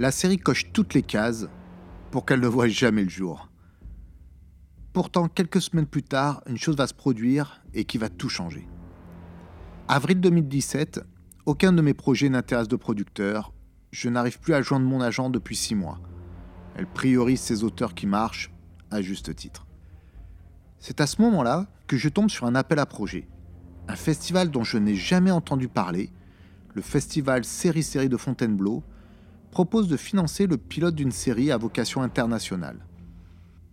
La série coche toutes les cases pour qu'elle ne voie jamais le jour. Pourtant, quelques semaines plus tard, une chose va se produire et qui va tout changer. Avril 2017, aucun de mes projets n'intéresse de producteur. Je n'arrive plus à joindre mon agent depuis six mois. Elle priorise ses auteurs qui marchent, à juste titre. C'est à ce moment-là que je tombe sur un appel à projet. Un festival dont je n'ai jamais entendu parler, le festival Série Série de Fontainebleau, propose de financer le pilote d'une série à vocation internationale.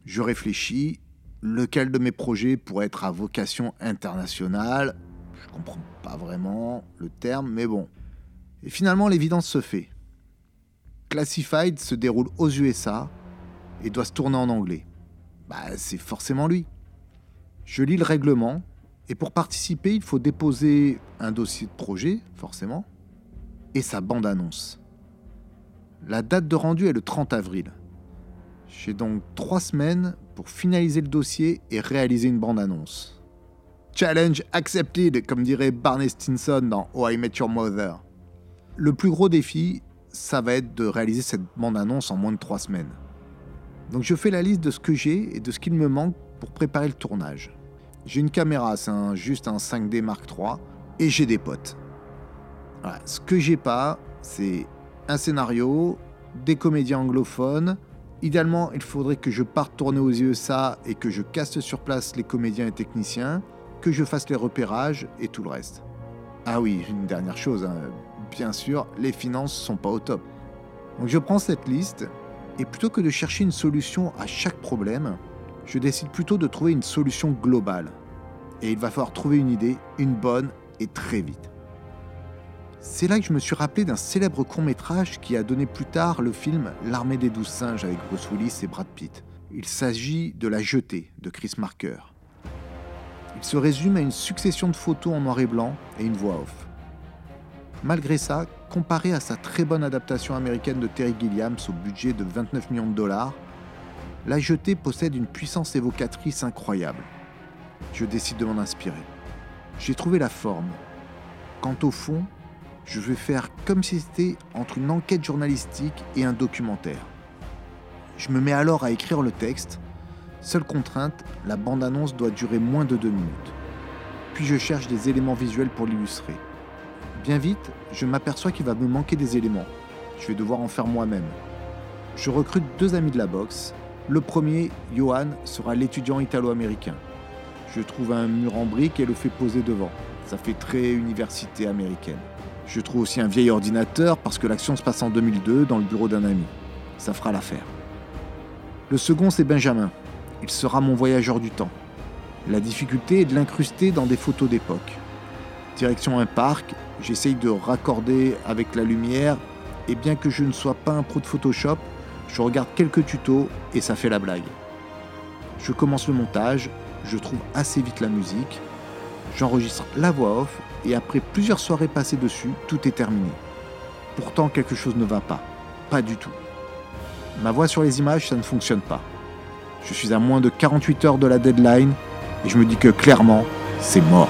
Je réfléchis, lequel de mes projets pourrait être à vocation internationale? Je comprends pas vraiment le terme, mais bon. Et finalement, l'évidence se fait. Classified se déroule aux USA et doit se tourner en anglais. Bah, c'est forcément lui. Je lis le règlement et pour participer, il faut déposer un dossier de projet, forcément, et sa bande-annonce. La date de rendu est le 30 avril. J'ai donc trois semaines pour finaliser le dossier et réaliser une bande-annonce. Challenge accepted, comme dirait Barney Stinson dans Oh I Met Your Mother. Le plus gros défi, ça va être de réaliser cette bande-annonce en moins de trois semaines. Donc je fais la liste de ce que j'ai et de ce qu'il me manque pour préparer le tournage. J'ai une caméra, c'est juste un 5D Mark III, et j'ai des potes. Ce que j'ai pas, c'est un scénario, des comédiens anglophones. Idéalement, il faudrait que je parte tourner aux USA et que je caste sur place les comédiens et techniciens, que je fasse les repérages et tout le reste. Ah oui, une dernière chose, hein. bien sûr, les finances sont pas au top. Donc je prends cette liste et plutôt que de chercher une solution à chaque problème, je décide plutôt de trouver une solution globale. Et il va falloir trouver une idée, une bonne et très vite. C'est là que je me suis rappelé d'un célèbre court-métrage qui a donné plus tard le film L'armée des douze singes avec Bruce Willis et Brad Pitt. Il s'agit de La Jetée de Chris Marker. Il se résume à une succession de photos en noir et blanc et une voix off. Malgré ça, comparé à sa très bonne adaptation américaine de Terry Gilliams au budget de 29 millions de dollars, La Jetée possède une puissance évocatrice incroyable. Je décide de m'en inspirer. J'ai trouvé la forme. Quant au fond, je vais faire comme si c'était entre une enquête journalistique et un documentaire. Je me mets alors à écrire le texte. Seule contrainte, la bande-annonce doit durer moins de deux minutes. Puis je cherche des éléments visuels pour l'illustrer. Bien vite, je m'aperçois qu'il va me manquer des éléments. Je vais devoir en faire moi-même. Je recrute deux amis de la boxe. Le premier, Johan, sera l'étudiant italo-américain. Je trouve un mur en briques et le fais poser devant. Ça fait très université américaine. Je trouve aussi un vieil ordinateur parce que l'action se passe en 2002 dans le bureau d'un ami. Ça fera l'affaire. Le second, c'est Benjamin. Il sera mon voyageur du temps. La difficulté est de l'incruster dans des photos d'époque. Direction un parc, j'essaye de raccorder avec la lumière et bien que je ne sois pas un pro de Photoshop, je regarde quelques tutos et ça fait la blague. Je commence le montage, je trouve assez vite la musique, j'enregistre la voix off et après plusieurs soirées passées dessus, tout est terminé. Pourtant, quelque chose ne va pas. Pas du tout. Ma voix sur les images, ça ne fonctionne pas. Je suis à moins de 48 heures de la deadline et je me dis que clairement, c'est mort.